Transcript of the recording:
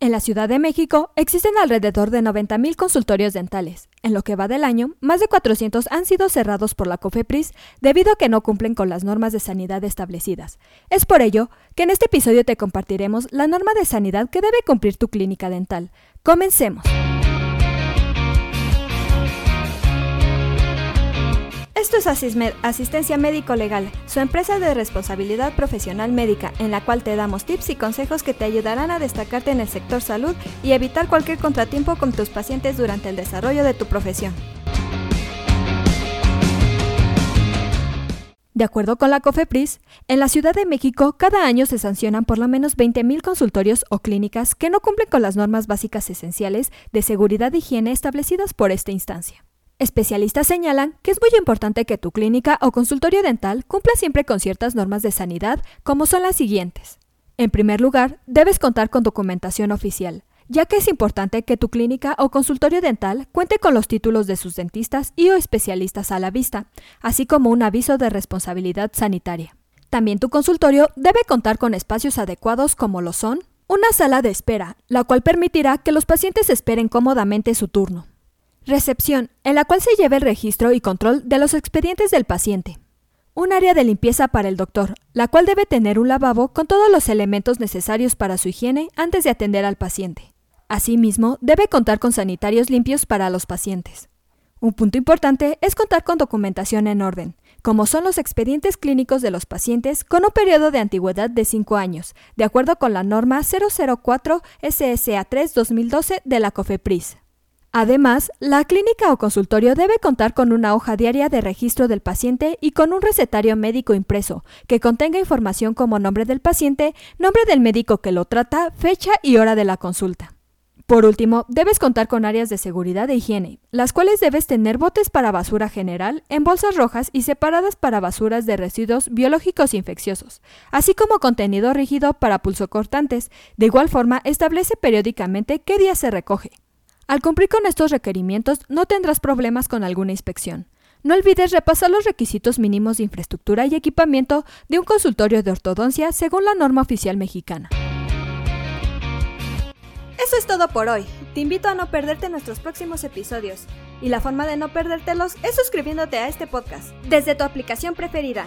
En la Ciudad de México existen alrededor de 90.000 consultorios dentales. En lo que va del año, más de 400 han sido cerrados por la COFEPRIS debido a que no cumplen con las normas de sanidad establecidas. Es por ello que en este episodio te compartiremos la norma de sanidad que debe cumplir tu clínica dental. Comencemos. Esto es Asistencia Médico Legal, su empresa de responsabilidad profesional médica, en la cual te damos tips y consejos que te ayudarán a destacarte en el sector salud y evitar cualquier contratiempo con tus pacientes durante el desarrollo de tu profesión. De acuerdo con la COFEPRIS, en la Ciudad de México cada año se sancionan por lo menos 20.000 consultorios o clínicas que no cumplen con las normas básicas esenciales de seguridad e higiene establecidas por esta instancia. Especialistas señalan que es muy importante que tu clínica o consultorio dental cumpla siempre con ciertas normas de sanidad, como son las siguientes. En primer lugar, debes contar con documentación oficial, ya que es importante que tu clínica o consultorio dental cuente con los títulos de sus dentistas y o especialistas a la vista, así como un aviso de responsabilidad sanitaria. También tu consultorio debe contar con espacios adecuados como lo son una sala de espera, la cual permitirá que los pacientes esperen cómodamente su turno. Recepción, en la cual se lleva el registro y control de los expedientes del paciente. Un área de limpieza para el doctor, la cual debe tener un lavabo con todos los elementos necesarios para su higiene antes de atender al paciente. Asimismo, debe contar con sanitarios limpios para los pacientes. Un punto importante es contar con documentación en orden, como son los expedientes clínicos de los pacientes con un periodo de antigüedad de 5 años, de acuerdo con la norma 004 SSA 3 2012 de la COFEPRIS. Además, la clínica o consultorio debe contar con una hoja diaria de registro del paciente y con un recetario médico impreso, que contenga información como nombre del paciente, nombre del médico que lo trata, fecha y hora de la consulta. Por último, debes contar con áreas de seguridad e higiene, las cuales debes tener botes para basura general en bolsas rojas y separadas para basuras de residuos biológicos infecciosos, así como contenido rígido para pulsocortantes. De igual forma, establece periódicamente qué día se recoge. Al cumplir con estos requerimientos no tendrás problemas con alguna inspección. No olvides repasar los requisitos mínimos de infraestructura y equipamiento de un consultorio de ortodoncia según la norma oficial mexicana. Eso es todo por hoy. Te invito a no perderte nuestros próximos episodios. Y la forma de no perdértelos es suscribiéndote a este podcast desde tu aplicación preferida.